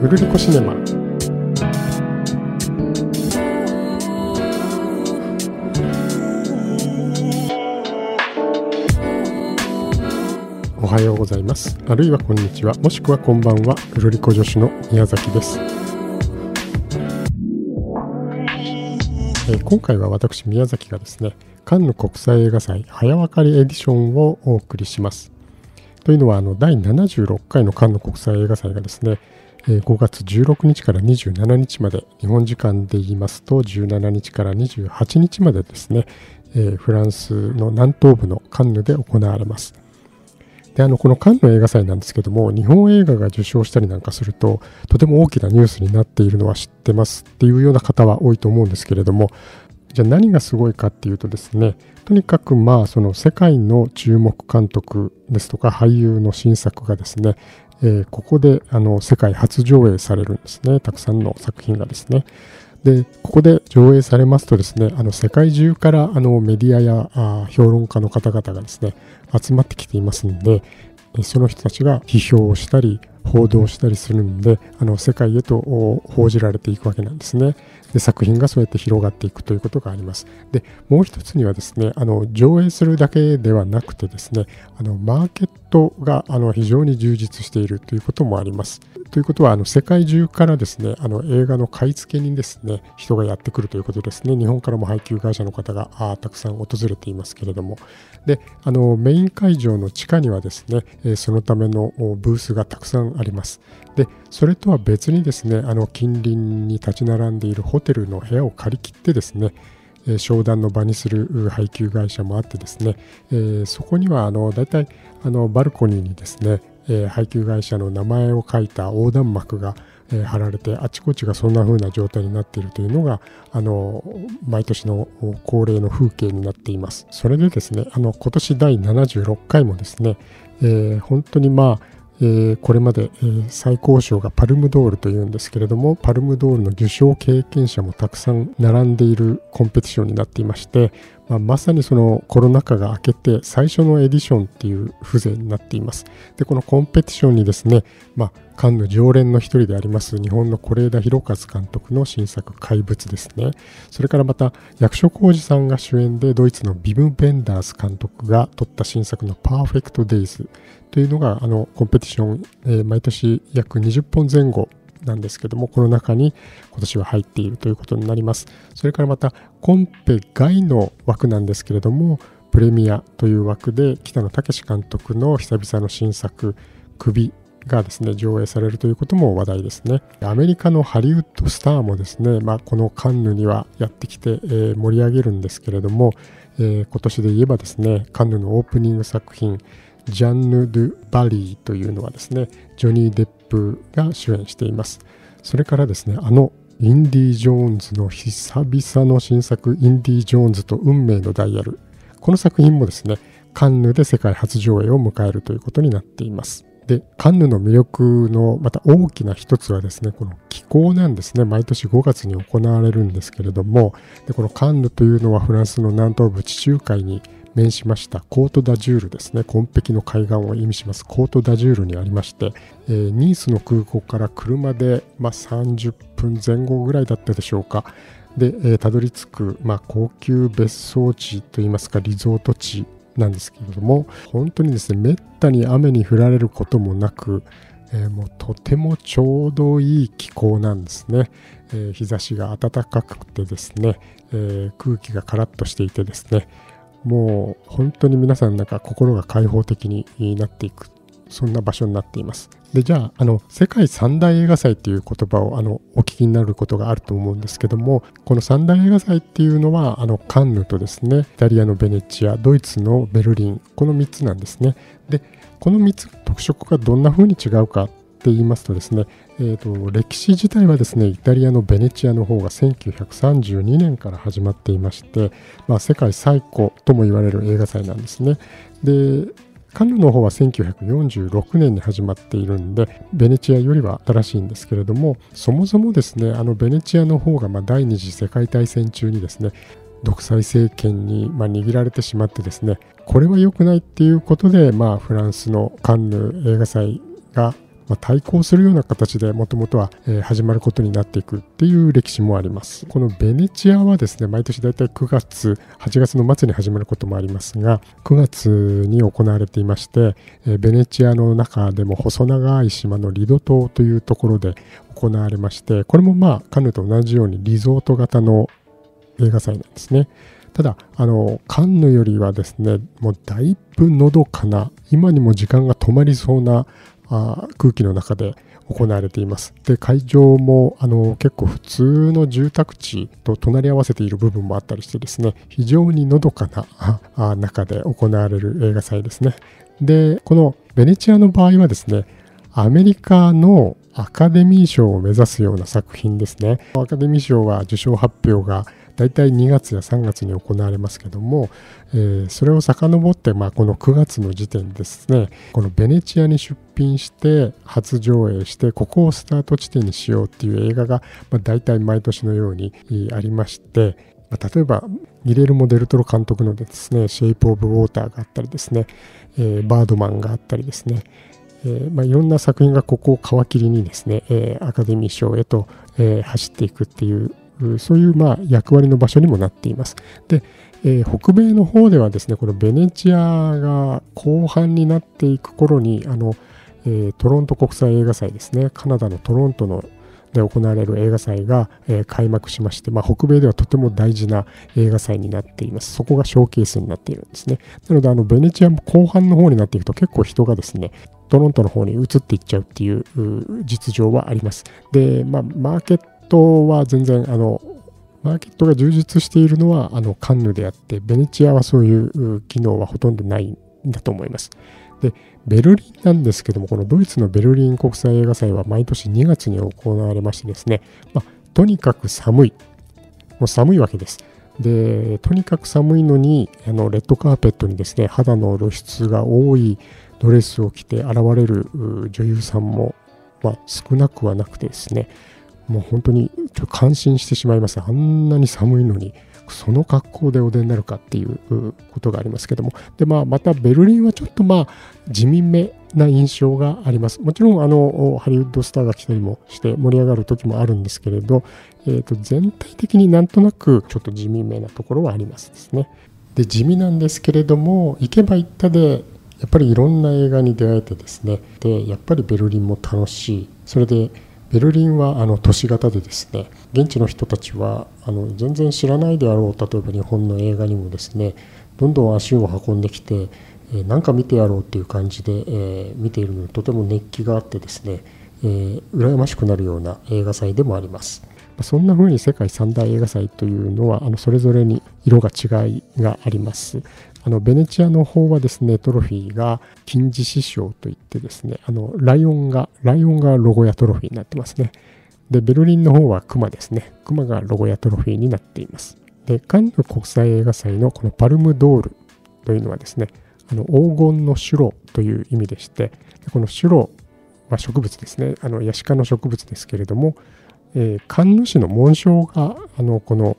ウルリコシネマ。おはようございます。あるいはこんにちは。もしくはこんばんは。ウルリコ助手の宮崎です。えー今回は私宮崎がですねカンヌ国際映画祭早分かりエディションをお送りします。というのはあの第76回のカンヌ国際映画祭がですね5月16日から27日まで日本時間で言いますと17日から28日までですね、フランスの南東部のカンヌで行われます。であのこのカンヌ映画祭なんですけども日本映画が受賞したりなんかするととても大きなニュースになっているのは知ってますっていうような方は多いと思うんですけれどもじゃあ何がすごいかっていうとですねとにかくまあその世界の注目監督ですとか俳優の新作がですね、えここであの世界初上映されるんですね。たくさんの作品がですね。でここで上映されますとですねあの世界中からあのメディアやあ評論家の方々がですね集まってきていますのでその人たちが批評をしたり報道したりするんであの世界へと報じられていくわけなんですね。で作品がそうやって広がっていくということがあります。でもう一つにはですねあの上映するだけではなくてですねあのマーケットがあの非常に充実しているということもあります。ということはあの世界中からですねあの映画の買い付けにですね人がやってくるということですね。日本からも配給会社の方があたくさん訪れていますけれども。であのメイン会場の地下にはですね、えそのためのブースがたくさんあります。でそれとは別にですねあの近隣に立ち並んでいるホテルの部屋を借り切ってですね商談の場にする配給会社もあってですね、えーそこにはあの大体あのバルコニーにですね、えー配給会社の名前を書いた横断幕が、えー貼られてあちこちがそんな風な状態になっているというのがあの毎年の恒例の風景になっています。それでですねあの今年第76回もですね、えー本当にまあえーこれまで、えー最高賞がパルムドールというんですけれどもパルムドールの受賞経験者もたくさん並んでいるコンペティションになっていまして、まあ、まさにそのコロナ禍が明けて最初のエディションっていう風情になっています。でこのコンペティションにですね、まあ、カンヌ常連の一人であります日本の是枝裕和監督の新作「怪物」ですね。それからまた役所広司さんが主演でドイツのビム・ベンダース監督が撮った新作の「パーフェクト・デイズ」というのがあのコンペティション、えー毎年約20本前後なんですけどもこの中に今年は入っているということになります。それからまたコンペ外の枠なんですけれどもプレミアという枠で北野武監督の久々の新作「首」がですね上映されるということも話題ですね。アメリカのハリウッドスターもですね、まあ、このカンヌにはやってきて、えー盛り上げるんですけれども、えー今年で言えばですねカンヌのオープニング作品ジャンヌ・ドゥ・バリーというのはですね、ジョニー・デップが主演しています。それからですね、あのインディ・ジョーンズの久々の新作、インディ・ジョーンズと運命のダイヤル。この作品もですね、カンヌで世界初上映を迎えるということになっています。で、カンヌの魅力のまた大きな一つはですね、この気候なんですね。毎年5月に行われるんですけれども、でこのカンヌというのはフランスの南東部地中海に面しましたコート・ダジュールですね。紺碧の海岸を意味します。コート・ダジュールにありまして、えーニースの空港から車で、まあ、30分前後ぐらいだったでしょうか。で、えーたどり着く、まあ、高級別荘地といいますかリゾート地なんですけれども本当にですねめったに雨に降られることもなく、えーもうとてもちょうどいい気候なんですね、えー日差しが暖かくてですね、えー空気がカラッとしていてですねもう本当に皆さんなんか心が開放的になっていくそんな場所になっています。でじゃああの世界三大映画祭っていう言葉をあのお聞きになることがあると思うんですけどもこの三大映画祭っていうのはあのカンヌとですねイタリアのベネチアドイツのベルリンこの3つなんですね。でこの3つ特色がどんな風に違うかって言いますとですね、えー、と歴史自体はですねイタリアのベネチアの方が1932年から始まっていまして、まあ、世界最古とも言われる映画祭なんですね。でカンヌの方は1946年に始まっているんでベネチアよりは新しいんですけれどもそもそもですねあのベネチアの方がま第二次世界大戦中にですね独裁政権にま握られてしまってですねこれは良くないっていうことで、まあ、フランスのカンヌ映画祭がまあ、対抗するような形でもともとは、始まることになっていくっていう歴史もあります。このベネチアはですね、毎年だいたい9月、8月の末に始まることもありますが、9月に行われていまして、ベネチアの中でも細長い島のリド島というところで行われまして、これもまあカヌと同じようにリゾート型の映画祭なんですね。ただ、あの、カンヌよりはですね、もうだいぶのどかな、今にも時間が止まりそうなあ空気の中で行われています。で、会場もあの結構普通の住宅地と隣り合わせている部分もあったりしてですね、非常にのどかな中で行われる映画祭ですね。で、このベネチアの場合はですね、アメリカのアカデミー賞を目指すような作品ですね。アカデミー賞は受賞発表が大体2月や3月に行われますけども、えー、それを遡って、まあ、この9月の時点ですねこのベネチアに出品して初上映してここをスタート地点にしようっていう映画が、まあ、大体毎年のようにありましてま、例えばギレルモ・デルトロ監督のですね、シェイプ・オブ・ウォーターがあったりですね、えー、バードマンがあったりですね、えーまあ、いろんな作品がここを皮切りにですね、えー、アカデミー賞へと、えー、走っていくっていうそういうまあ役割の場所にもなっています。で、えー、北米の方ではですね、このベネチアが後半になっていく頃に、あの、えー、トロント国際映画祭ですね、カナダのトロントので行われる映画祭が、えー、開幕しまして、まあ、北米ではとても大事な映画祭になっています。そこがショーケースになっているんですね。なので、あのベネチアも後半の方になっていくと結構人がですね、トロントの方に移っていっちゃうっていう実情はあります。で、まあ、マーケットトは全然あのマーケットが充実しているのはあのカンヌであってベネチアはそういう機能はほとんどないんだと思います。でベルリンなんですけどもこのドイツのベルリン国際映画祭は毎年2月に行われましてですね、まあ、とにかく寒いもう寒いわけです。でとにかく寒いのにあのレッドカーペットにですね肌の露出が多いドレスを着て現れる女優さんも、まあ、少なくはなくてですねもう本当にちょっと感心してしまいます。あんなに寒いのに、その格好でお出になるかっていうことがありますけども。で、まあ、またベルリンはちょっとまあ、地味めな印象があります。もちろん、あの、ハリウッドスターが来たりもして盛り上がる時もあるんですけれど、えー、と全体的になんとなくちょっと地味めなところはありますですね。で、地味なんですけれども、行けば行ったで、やっぱりいろんな映画に出会えてですね、で、やっぱりベルリンも楽しい。それで、ベルリンはあの都市型でですね現地の人たちはあの全然知らないであろう例えば日本の映画にもですねどんどん足を運んできて何、か見てやろうという感じで、え、見ているのにとても熱気があってですね、えー、羨ましくなるような映画祭でもあります。そんな風に世界三大映画祭というのはあのそれぞれに色が違いがあります。あのベネチアの方はですねトロフィーが金獅子賞といってですねあのライオンがライオンがロゴやトロフィーになってますね。でベルリンの方はクマですね。クマがロゴやトロフィーになっています。でカンヌ国際映画祭のこのパルムドールというのはですねあの黄金のシュロという意味でしてこのシュロは植物ですね。あのヤシ科の植物ですけれども、えー、カンヌ市の紋章があのこの、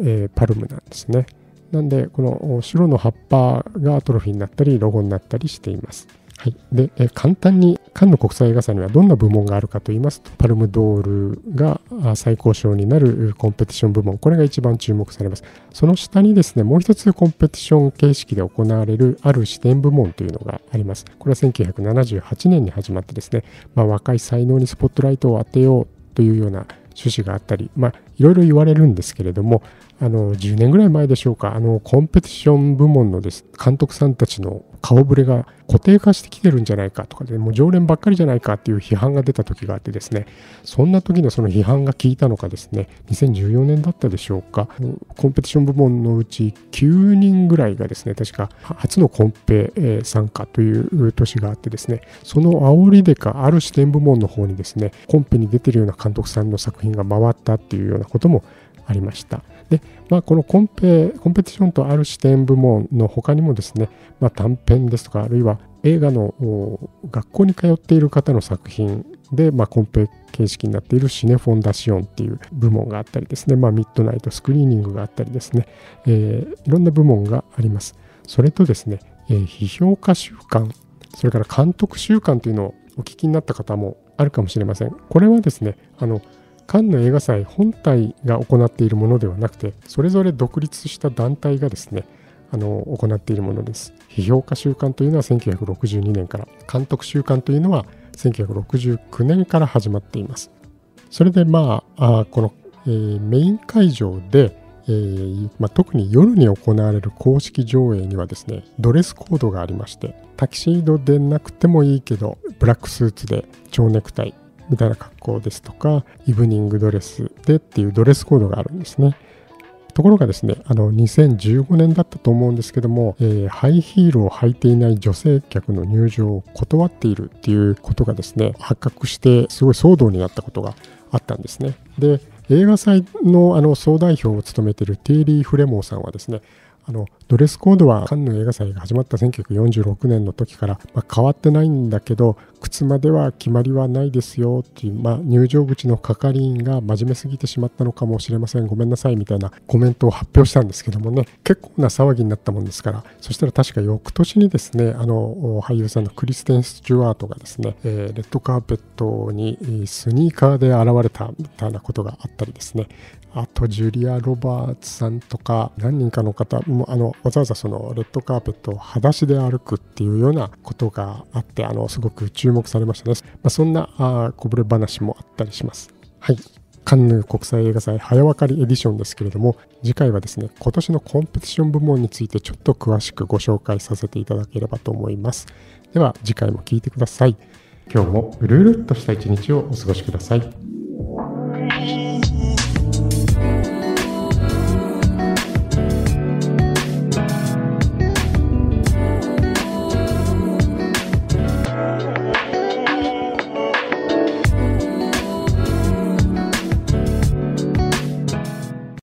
えー、パルムなんですね。なんで、この白の葉っぱがトロフィーになったり、ロゴになったりしています。はい、でえ簡単にカンヌ国際映画祭にはどんな部門があるかと言いますとパルムドールが最高賞になるコンペティション部門。これが一番注目されます。その下にですねもう一つコンペティション形式で行われるある視点部門というのがあります。これは1978年に始まってですね、まあ、若い才能にスポットライトを当てようというような趣旨があったり、まあ、いろいろ言われるんですけれども、あの10年ぐらい前でしょうか、あのコンペティション部門のです監督さんたちの顔ぶれが固定化してきてるんじゃないかとかで、もう常連ばっかりじゃないかっていう批判が出た時があってですね、そんな時のその批判が効いたのかですね、2014年だったでしょうか、コンペティション部門のうち9人ぐらいがですね、確か初のコンペ参加という年があってですね、その煽りでか、ある視点部門の方にですね、コンペに出てるような監督さんの作品が回ったっていうようなこともありました。で、まあ、このコンペコンペティションとある視点部門の他にもですね、まあ、短編ですとかあるいは映画の学校に通っている方の作品で、まあ、コンペ形式になっているシネフォンダシオンっていう部門があったりですね、まあ、ミッドナイトスクリーニングがあったりですね、えー、いろんな部門があります。それとですね、えー、批評家週間、それから監督週間というのをお聞きになった方もあるかもしれません。これはですね、あのカンヌ映画祭本体が行っているものではなくて、それぞれ独立した団体がですね、あの行っているものです。批評家週間というのは1962年から、監督週間というのは1969年から始まっています。それでまあ、あこの、えー、メイン会場で、えーまあ、特に夜に行われる公式上映にはですね、ドレスコードがありまして、タキシードでなくてもいいけど、ブラックスーツで蝶ネクタイみたいな格好ですとか、イブニングドレスでっていうドレスコードがあるんですね。ところがですね、あの2015年だったと思うんですけども、えー、ハイヒールを履いていない女性客の入場を断っているっていうことがですね、発覚してすごい騒動になったことがあったんですね。で、映画祭のあの総代表を務めているテイリー・フレモーさんはですね、あのドレスコードはカンヌ映画祭が始まった1946年の時から、まあ、変わってないんだけど靴までは決まりはないですよっていう、まあ、入場口の係員が真面目すぎてしまったのかもしれませんごめんなさいみたいなコメントを発表したんですけどもね結構な騒ぎになったもんですからそしたら確か翌年にですねあの俳優さんのクリステン・スチュワートがですね、えー、レッドカーペットにスニーカーで現れたみたいなことがあったりですねあとジュリア・ロバーツさんとか何人かの方もあのわざわざそのレッドカーペットを裸足で歩くっていうようなことがあってあのすごく注目目されましたね、まあ、そんなあこぼれ話もあったりします。はい。カンヌ国際映画祭早分かりエディションですけれども次回はですね今年のコンペティション部門についてちょっと詳しくご紹介させていただければと思います。では次回も聴いてください。今日もうるうるっとした一日をお過ごしください。